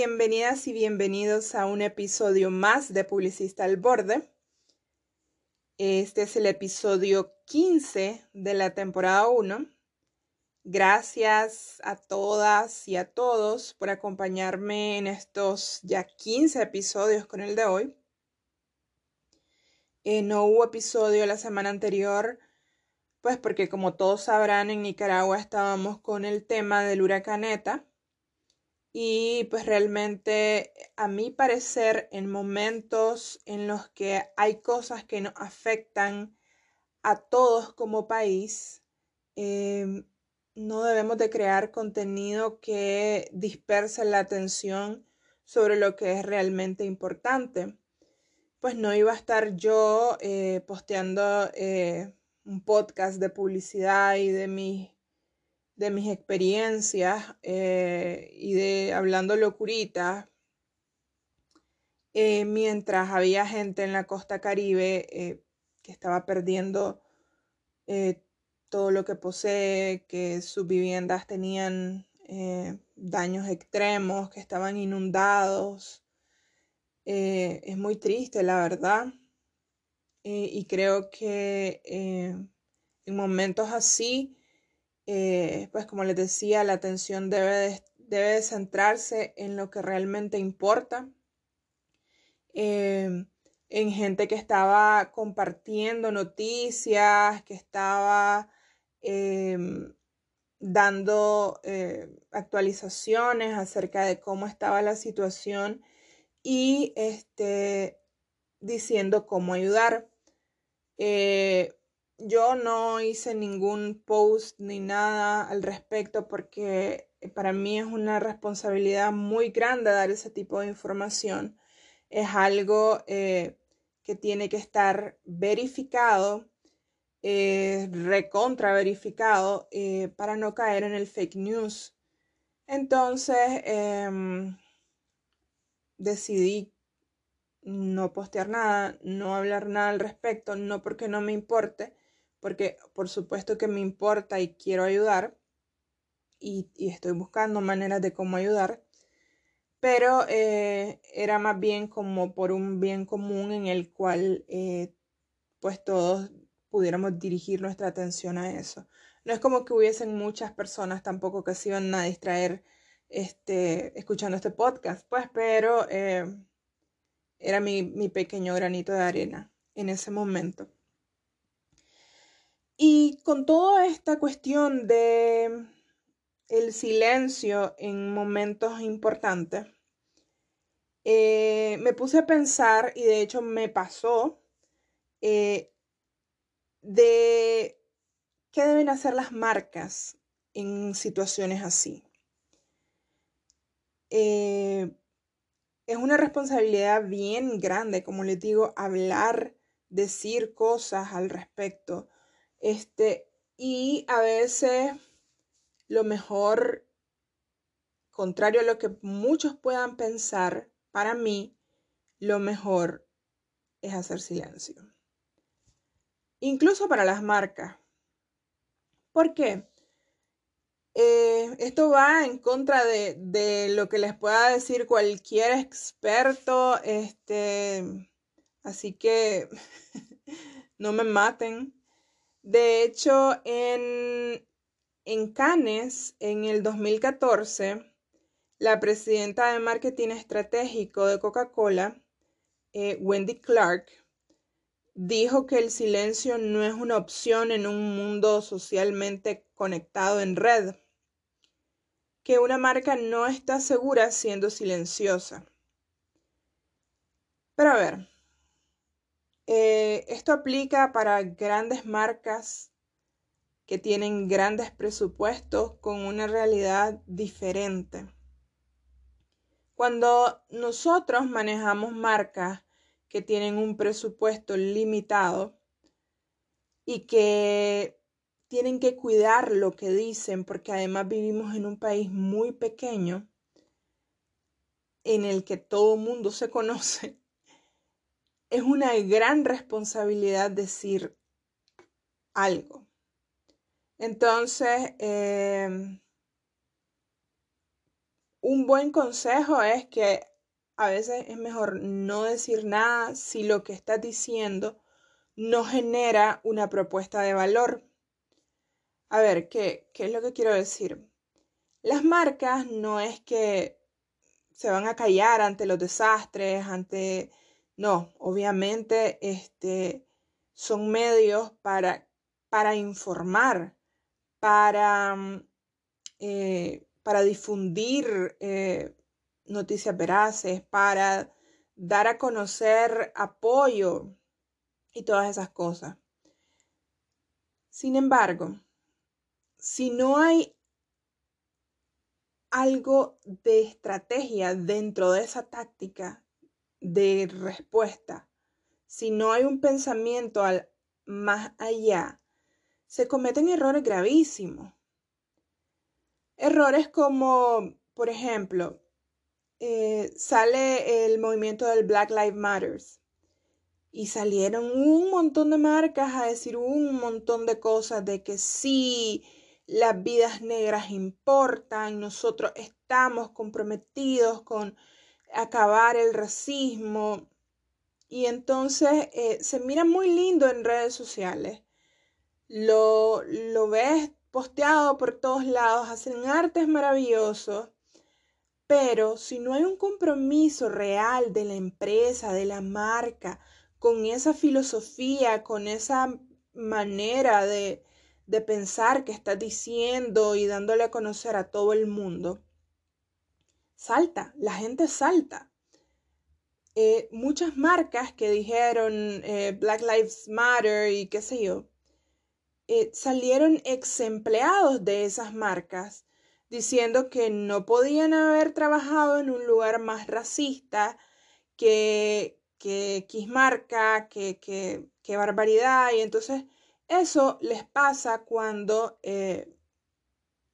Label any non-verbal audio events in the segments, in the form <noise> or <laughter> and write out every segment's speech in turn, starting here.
Bienvenidas y bienvenidos a un episodio más de Publicista al Borde. Este es el episodio 15 de la temporada 1. Gracias a todas y a todos por acompañarme en estos ya 15 episodios con el de hoy. Eh, no hubo episodio la semana anterior, pues porque como todos sabrán en Nicaragua estábamos con el tema del huracaneta y pues realmente, a mi parecer, en momentos en los que hay cosas que nos afectan a todos como país, em, no debemos de crear contenido que disperse la atención sobre lo que es realmente importante. Pues no iba a estar yo eh, posteando eh, un podcast de publicidad y de mis de mis experiencias eh, y de hablando locurita, eh, mientras había gente en la costa caribe eh, que estaba perdiendo todo lo que posee, que sus viviendas tenían daños extremos, que estaban inundados. es muy triste, la verdad. y creo que en momentos así, eh, pues como les decía, la atención debe debe centrarse en lo que realmente importa, em, en gente que estaba compartiendo noticias, que estaba em, dando eh, actualizaciones acerca de cómo estaba la situación y este, diciendo cómo ayudar. Eh, yo no hice ningún post ni nada al respecto porque eh, para mí es una responsabilidad muy grande dar ese tipo de información. Es algo eh, que tiene que estar verificado, eh, recontra verificado, para no caer en el fake news. Entonces em, decidí no postear nada, no hablar nada al respecto, no porque no me importe, porque por supuesto que me importa y quiero ayudar y, estoy buscando maneras de cómo ayudar, pero eh, era más bien como por un bien común en el cual eh, pues todos pudiéramos dirigir nuestra atención a eso. No es como que hubiesen muchas personas tampoco que se iban a distraer este, escuchando este podcast, pues, pero eh, era mi, mi pequeño granito de arena en ese momento. Y con toda esta cuestión de el silencio en momentos importantes, eh, me puse a pensar, y de hecho me pasó, eh, de qué deben hacer las marcas en situaciones así. Eh, es una responsabilidad bien grande, como les digo, hablar, decir cosas al respecto este, y a veces lo mejor, contrario a lo que muchos puedan pensar, para mí, lo mejor es hacer silencio. Incluso para las marcas. ¿Por qué? Eh, esto va en contra de, de, lo que les pueda decir cualquier experto. Este, así que <laughs> no me maten. De hecho, en, en Cannes, en el 2014, la presidenta de marketing estratégico de Coca-Cola, eh, Wendy Clark, dijo que el silencio no es una opción en un mundo socialmente conectado en red, que una marca no está segura siendo silenciosa. Pero a ver, eh, esto aplica para grandes marcas que tienen grandes presupuestos con una realidad diferente. Cuando nosotros manejamos marcas que tienen un presupuesto limitado y que tienen que cuidar lo que dicen porque además vivimos en un país muy pequeño en el que todo mundo se conoce, es una gran responsabilidad decir algo. Entonces, em, un buen consejo es que a veces es mejor no decir nada si lo que estás diciendo no genera una propuesta de valor. A ver, ¿qué, qué es lo que quiero decir? Las marcas no es que se van a callar ante los desastres, ante... No, obviamente este, son medios para, para informar, para, mm, eh, para difundir eh, noticias veraces, para dar a conocer apoyo y todas esas cosas. Sin embargo, si no hay algo de estrategia dentro de esa táctica de respuesta, si no hay un pensamiento al más allá, se cometen errores gravísimos. Errores como, por ejemplo, eh, sale el movimiento del Black Lives Matters y salieron un montón de marcas a decir un montón de cosas de que sí, las vidas negras importan, nosotros estamos comprometidos con acabar el racismo. Y entonces eh, se mira muy lindo en redes sociales. Lo, lo ves posteado por todos lados, hacen artes maravillosos, pero si no hay un compromiso real de la empresa, de la marca, con esa filosofía, con esa manera de, de pensar que estás diciendo y dándole a conocer a todo el mundo, salta, la gente salta. Eh, muchas marcas que dijeron eh, Black Lives Matter y qué sé yo, eh, salieron ex empleados de esas marcas diciendo que no podían haber trabajado en un lugar más racista, que, que X marca, que, que, barbaridad. Y entonces eso les pasa cuando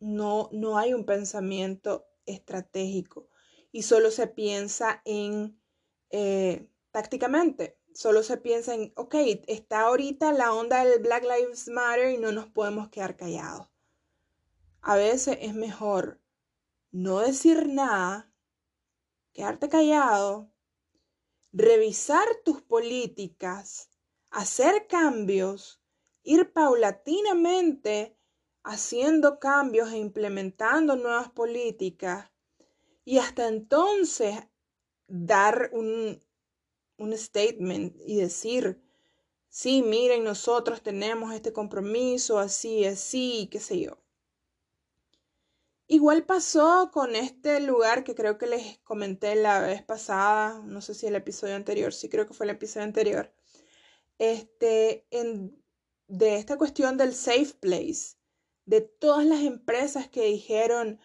no, no hay un pensamiento estratégico y solo se piensa en eh, tácticamente, solo se piensa en, ok, está ahorita la onda del Black Lives Matter y no nos podemos quedar callados. A veces es mejor no decir nada, quedarte callado, revisar tus políticas, hacer cambios ir paulatinamente haciendo cambios e implementando nuevas políticas y hasta entonces dar un, un statement y decir, sí, miren, nosotros tenemos este compromiso, así, así, qué sé yo. Igual pasó con este lugar que creo que les comenté la vez pasada, no sé si el episodio anterior, sí creo que fue el episodio anterior. Este, en de esta cuestión del safe place, de todas las empresas que dijeron,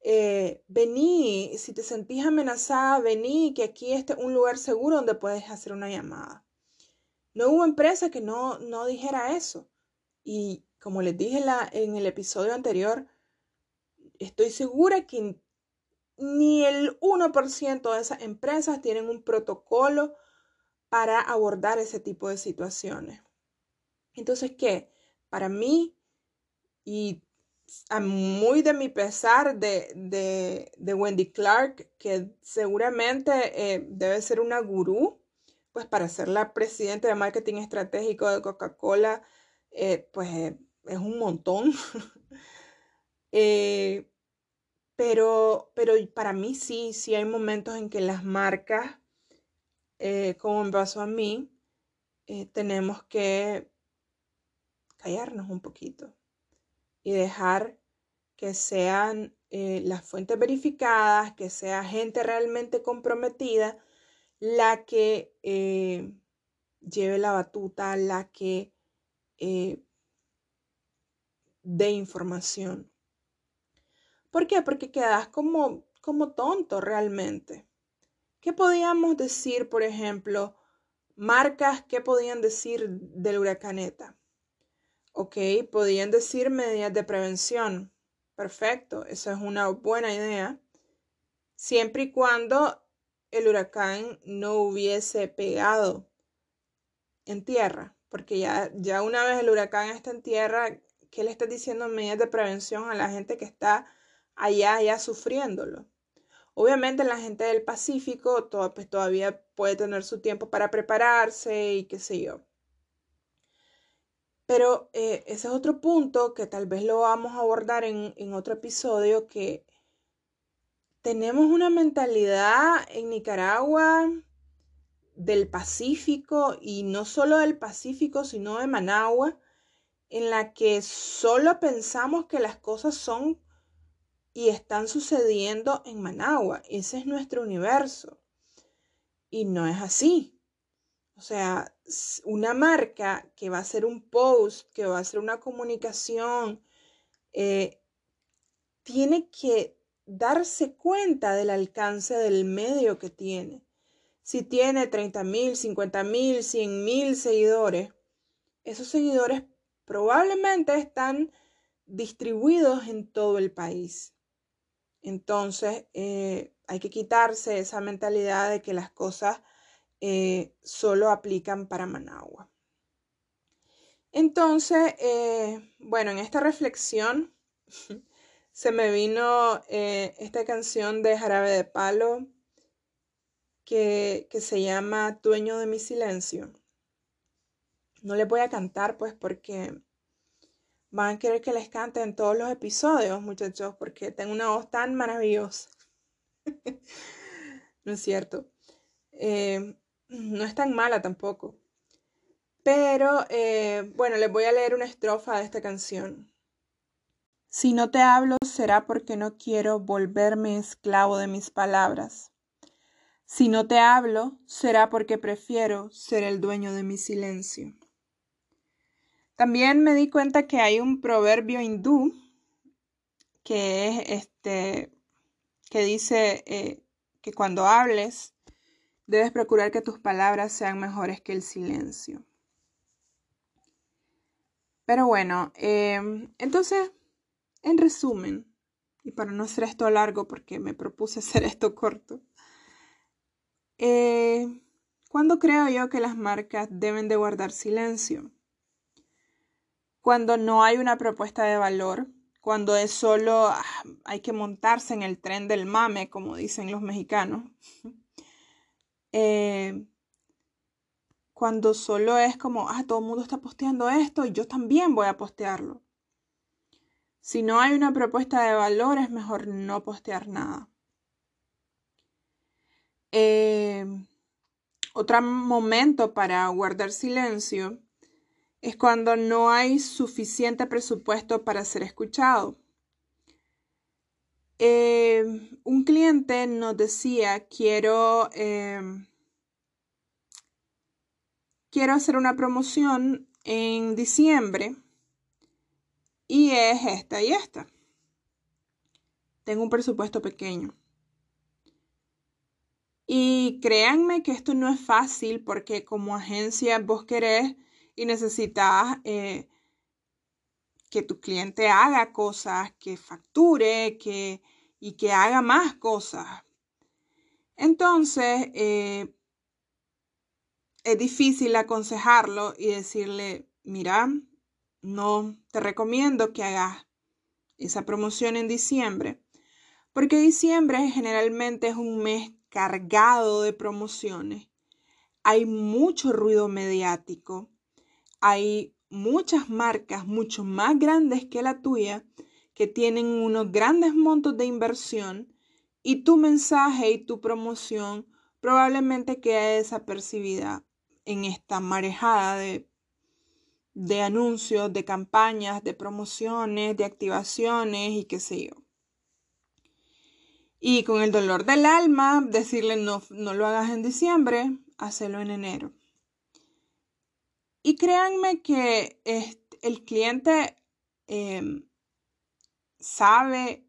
eh, vení, si te sentís amenazada, vení, que aquí es un lugar seguro donde puedes hacer una llamada. No hubo empresa que no, no dijera eso. Y como les dije la, en el episodio anterior, estoy segura que ni el 1% de esas empresas tienen un protocolo para abordar ese tipo de situaciones. Entonces, ¿qué? Para mí, y a muy de mi pesar de, Wendy Clark, que seguramente eh, debe ser una gurú, pues para ser la presidenta de marketing estratégico de Coca-Cola, eh, pues eh, es un montón. <laughs> pero, pero para mí sí, sí hay momentos en que las marcas, como me pasó a mí, tenemos que callarnos un poquito y dejar que sean eh, las fuentes verificadas, que sea gente realmente comprometida la que eh, lleve la batuta, la que eh, dé información. ¿Por qué? Porque quedas como, como tonto realmente. ¿Qué podíamos decir, por ejemplo, marcas, qué podían decir del huracaneta? Ok, podían decir medidas de prevención. Perfecto, esa es una buena idea. Siempre y cuando el huracán no hubiese pegado en tierra, porque ya, ya una vez el huracán está en tierra, ¿qué le estás diciendo medidas de prevención a la gente que está allá, allá sufriéndolo? Obviamente la gente del Pacífico pues, todavía puede tener su tiempo para prepararse y qué sé yo. Pero eh, ese es otro punto que tal vez lo vamos a abordar en, en otro episodio, que tenemos una mentalidad en Nicaragua del Pacífico y no solo del Pacífico, sino de Managua, en la que solo pensamos que las cosas son y están sucediendo en Managua. Ese es nuestro universo. Y no es así. O sea, una marca que va a hacer un post, que va a hacer una comunicación, eh, tiene que darse cuenta del alcance del medio que tiene. Si tiene 30 mil, 50 mil, 100 mil seguidores, esos seguidores probablemente están distribuidos en todo el país. Entonces, eh, hay que quitarse esa mentalidad de que las cosas eh, solo aplican para Managua. Entonces, eh, bueno, en esta reflexión <laughs> se me vino esta canción de Jarabe de Palo que, que se llama Dueño de mi silencio. No les voy a cantar pues porque van a querer que les cante en todos los episodios, muchachos, porque tengo una voz tan maravillosa. <laughs> no es cierto. Eh, no es tan mala tampoco. Pero eh, bueno, les voy a leer una estrofa de esta canción. Si no te hablo será porque no quiero volverme esclavo de mis palabras. Si no te hablo será porque prefiero ser el dueño de mi silencio. También me di cuenta que hay un proverbio hindú que es este que dice eh, que cuando hables debes procurar que tus palabras sean mejores que el silencio. Pero bueno, em, entonces, en resumen, y para no hacer esto largo porque me propuse <laughs> hacer esto corto, eh, ¿cuándo creo yo que las marcas deben de guardar silencio? cuando no hay una propuesta de valor, cuando es solo ah, hay que montarse en el tren del mame, como dicen los mexicanos. <laughs> Eh, cuando solo es como, ah, todo el mundo está posteando esto y yo también voy a postearlo. Si no hay una propuesta de valor, es mejor no postear nada. Eh, otro momento para guardar silencio es cuando no hay suficiente presupuesto para ser escuchado. Eh, un cliente nos decía, quiero, eh, quiero hacer una promoción en diciembre y es esta y esta. Tengo un presupuesto pequeño. Y créanme que esto no es fácil porque como agencia vos querés y necesitas eh, que tu cliente haga cosas, que facture que, y que haga más cosas. Entonces, eh, es difícil aconsejarlo y decirle, mira, no te recomiendo que hagas esa promoción en diciembre, porque diciembre generalmente es un mes cargado de promociones. Hay mucho ruido mediático hay muchas marcas mucho más grandes que la tuya que tienen unos grandes montos de inversión y tu mensaje y tu promoción probablemente quede desapercibida en esta marejada de, de anuncios, de campañas, de promociones, de activaciones y qué sé yo. Y con el dolor del alma, decirle no, no lo hagas en diciembre, hacelo en enero. Y créanme que el cliente em, sabe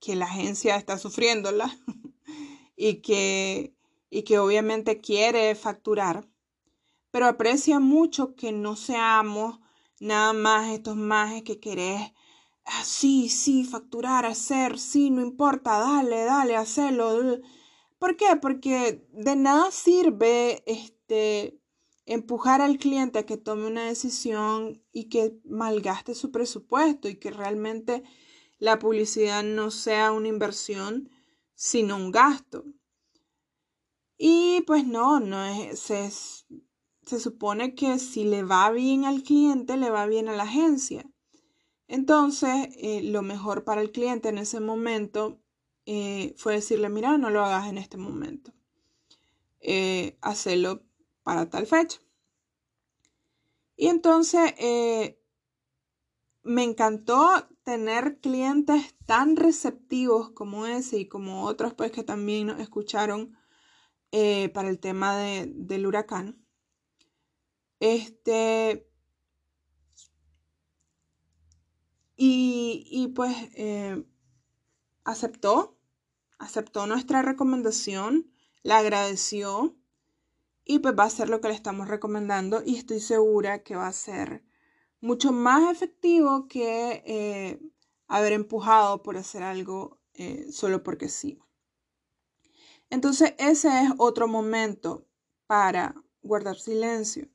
que la agencia está sufriéndola <laughs> y que, y que obviamente quiere facturar, pero aprecia mucho que no seamos nada más estos majes que querés, ah, sí, sí, facturar, hacer, sí, no importa, dale, dale, hacerlo. ¿Por qué? Porque de nada sirve este empujar al cliente a que tome una decisión y que malgaste su presupuesto y que realmente la publicidad no sea una inversión sino un gasto. Y pues no, no es, se, se supone que si le va bien al cliente, le va bien a la agencia. Entonces, eh, lo mejor para el cliente en ese momento eh, fue decirle, mira, no lo hagas en este momento. Eh, para tal fecha. Y entonces, me encantó tener clientes tan receptivos como ese y como otros pues que también nos escucharon eh, para el tema del huracán. Este, y, pues eh, aceptó, aceptó nuestra recomendación, la agradeció y pues va a hacer lo que le estamos recomendando y estoy segura que va a ser mucho más efectivo que eh, haber empujado por hacer algo solo porque sí. Entonces ese es otro momento para guardar silencio,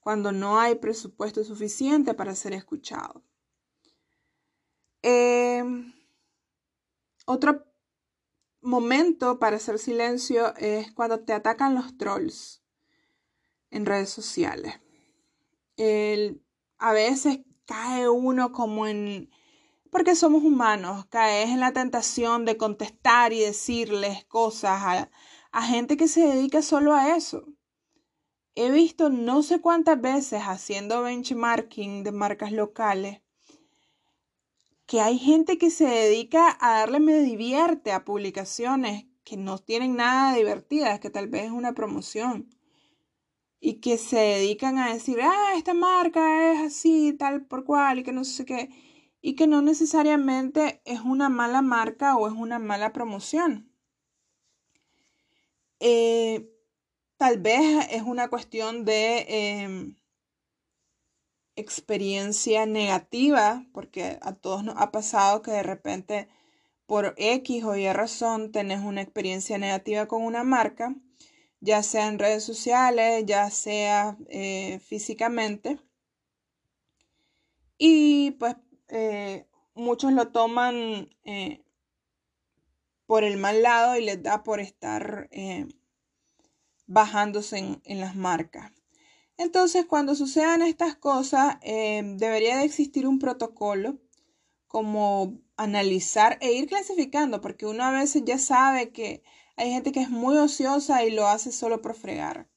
cuando no hay presupuesto suficiente para ser escuchado. Em, otro momento para hacer silencio es cuando te atacan los trolls en redes sociales. a veces cae uno como en, porque somos humanos, caes en la tentación de contestar y decirles cosas a, a gente que se dedica solo a eso. He visto no sé cuántas veces haciendo benchmarking de marcas locales que hay gente que se dedica a darle me divierte a publicaciones que no tienen nada divertidas, que tal vez es una promoción. Y que se dedican a decir, ah, esta marca es así, tal por cual, y que no sé qué y que no necesariamente es una mala marca o es una mala promoción. Eh, tal vez es una cuestión de em, experiencia negativa, porque a todos nos ha pasado que de repente por X o Y razón tenés una experiencia negativa con una marca, ya sea en redes sociales, ya sea eh, físicamente. Y pues eh, muchos lo toman eh, por el mal lado y les da por estar bajándose en, en, las marcas. Entonces, cuando sucedan estas cosas, debería de existir un protocolo como analizar e ir clasificando, porque uno a veces ya sabe que hay gente que es muy ociosa y lo hace solo por fregar.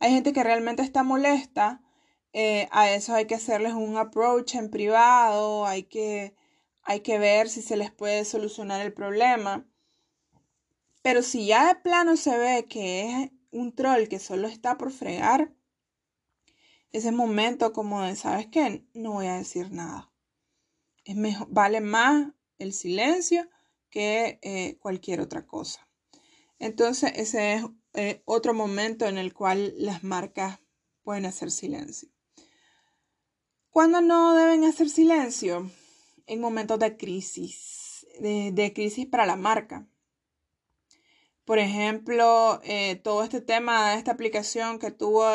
Hay gente que realmente está molesta eh, a eso hay que hacerles un approach en privado, hay que, hay que ver si se les puede solucionar el problema. Pero si ya de plano se ve que es un troll que solo está por fregar, ese momento como de, ¿sabes qué? No voy a decir nada. Es mejor, vale más el silencio que eh, cualquier otra cosa. Entonces ese es eh, otro momento en el cual las marcas pueden hacer silencio. ¿Cuándo no deben hacer silencio? En momentos de crisis, de, crisis para la marca. Por ejemplo, eh, todo este tema de esta aplicación que tuvo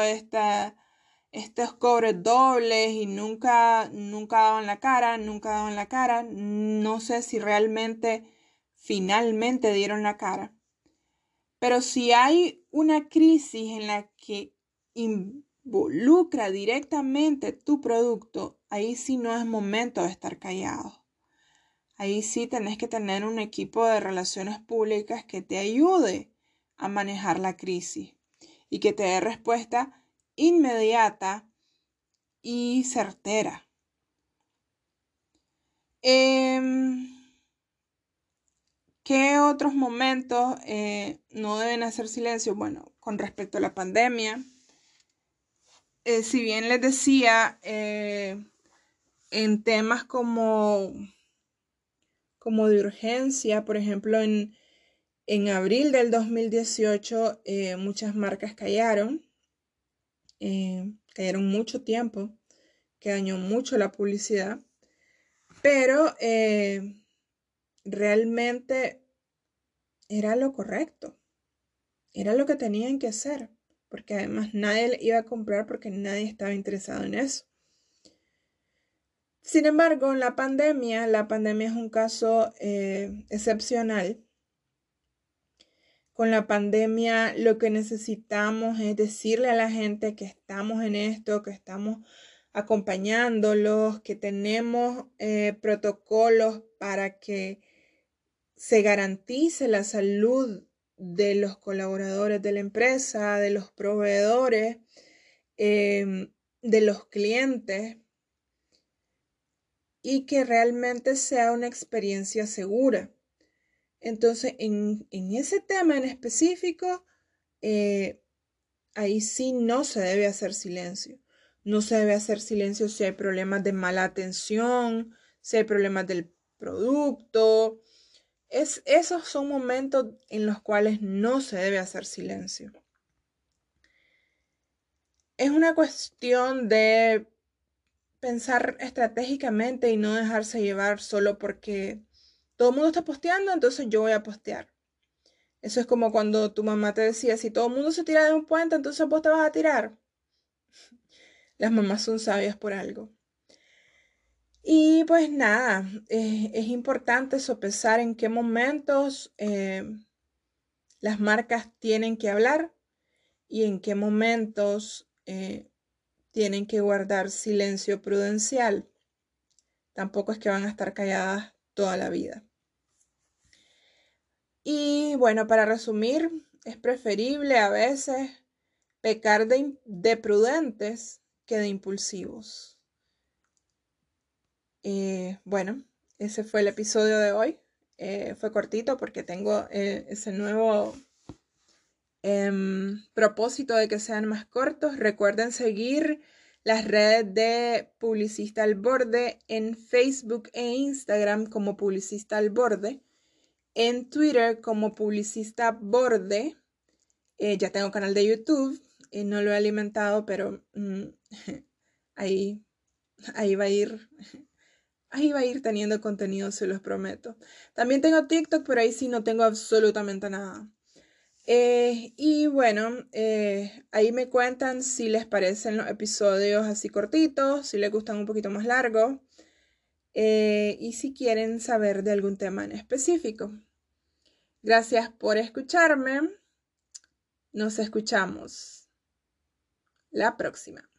estos cobres dobles y nunca, nunca daban la cara, nunca daban la cara. No sé si realmente finalmente dieron la cara. Pero si hay una crisis en la que involucra directamente tu producto, ahí sí no es momento de estar callado. Ahí sí tenés que tener un equipo de relaciones públicas que te ayude a manejar la crisis y que te dé respuesta inmediata y certera. Em, ¿Qué otros momentos eh, no deben hacer silencio? Bueno, con respecto a la pandemia, eh, si bien les decía, eh, en temas como, como de urgencia, por ejemplo, en, abril del 2018 eh, muchas marcas callaron, cayeron mucho tiempo, que dañó mucho la publicidad, pero realmente era lo correcto, era lo que tenían que hacer porque además nadie iba a comprar porque nadie estaba interesado en eso. Sin embargo, la pandemia, la pandemia es un caso eh, excepcional con la pandemia lo que necesitamos es decirle a la gente que estamos en esto, que estamos acompañándolos, que tenemos eh, protocolos para que se garantice la salud de los colaboradores de la empresa, de los proveedores, em, de los clientes y que realmente sea una experiencia segura. Entonces, en, ese tema en específico, eh, ahí sí no se debe hacer silencio. No se debe hacer silencio si hay problemas de mala atención, si hay problemas del producto. Es, esos son momentos en los cuales no se debe hacer silencio. Es una cuestión de pensar estratégicamente y no dejarse llevar solo porque todo el mundo está posteando, entonces yo voy a postear. Eso es como cuando tu mamá te decía, si todo el mundo se tira de un puente, entonces vos te vas a tirar. <laughs> Las mamás son sabias por algo. Y pues nada, eh, es importante sopesar en qué momentos eh, las marcas tienen que hablar y en qué momentos eh, tienen que guardar silencio prudencial. Tampoco es que van a estar calladas toda la vida. Y bueno, para resumir, es preferible a veces pecar de, prudentes que de impulsivos. Eh, bueno, ese fue el episodio de hoy. Eh, fue cortito porque tengo eh, ese nuevo em, propósito de que sean más cortos. Recuerden seguir las redes de Publicista al Borde en Facebook e Instagram como Publicista al Borde, en Twitter como Publicista Borde. Ya tengo canal de YouTube, no lo he alimentado, pero mm, <laughs> ahí, ahí va a ir. Ahí va a ir teniendo contenido, se los prometo. También tengo TikTok, pero ahí sí no tengo absolutamente nada. Eh, y bueno, eh, ahí me cuentan si les parecen los episodios así cortitos, si les gustan un poquito más largos eh, y si quieren saber de algún tema en específico. Gracias por escucharme. Nos escuchamos la próxima.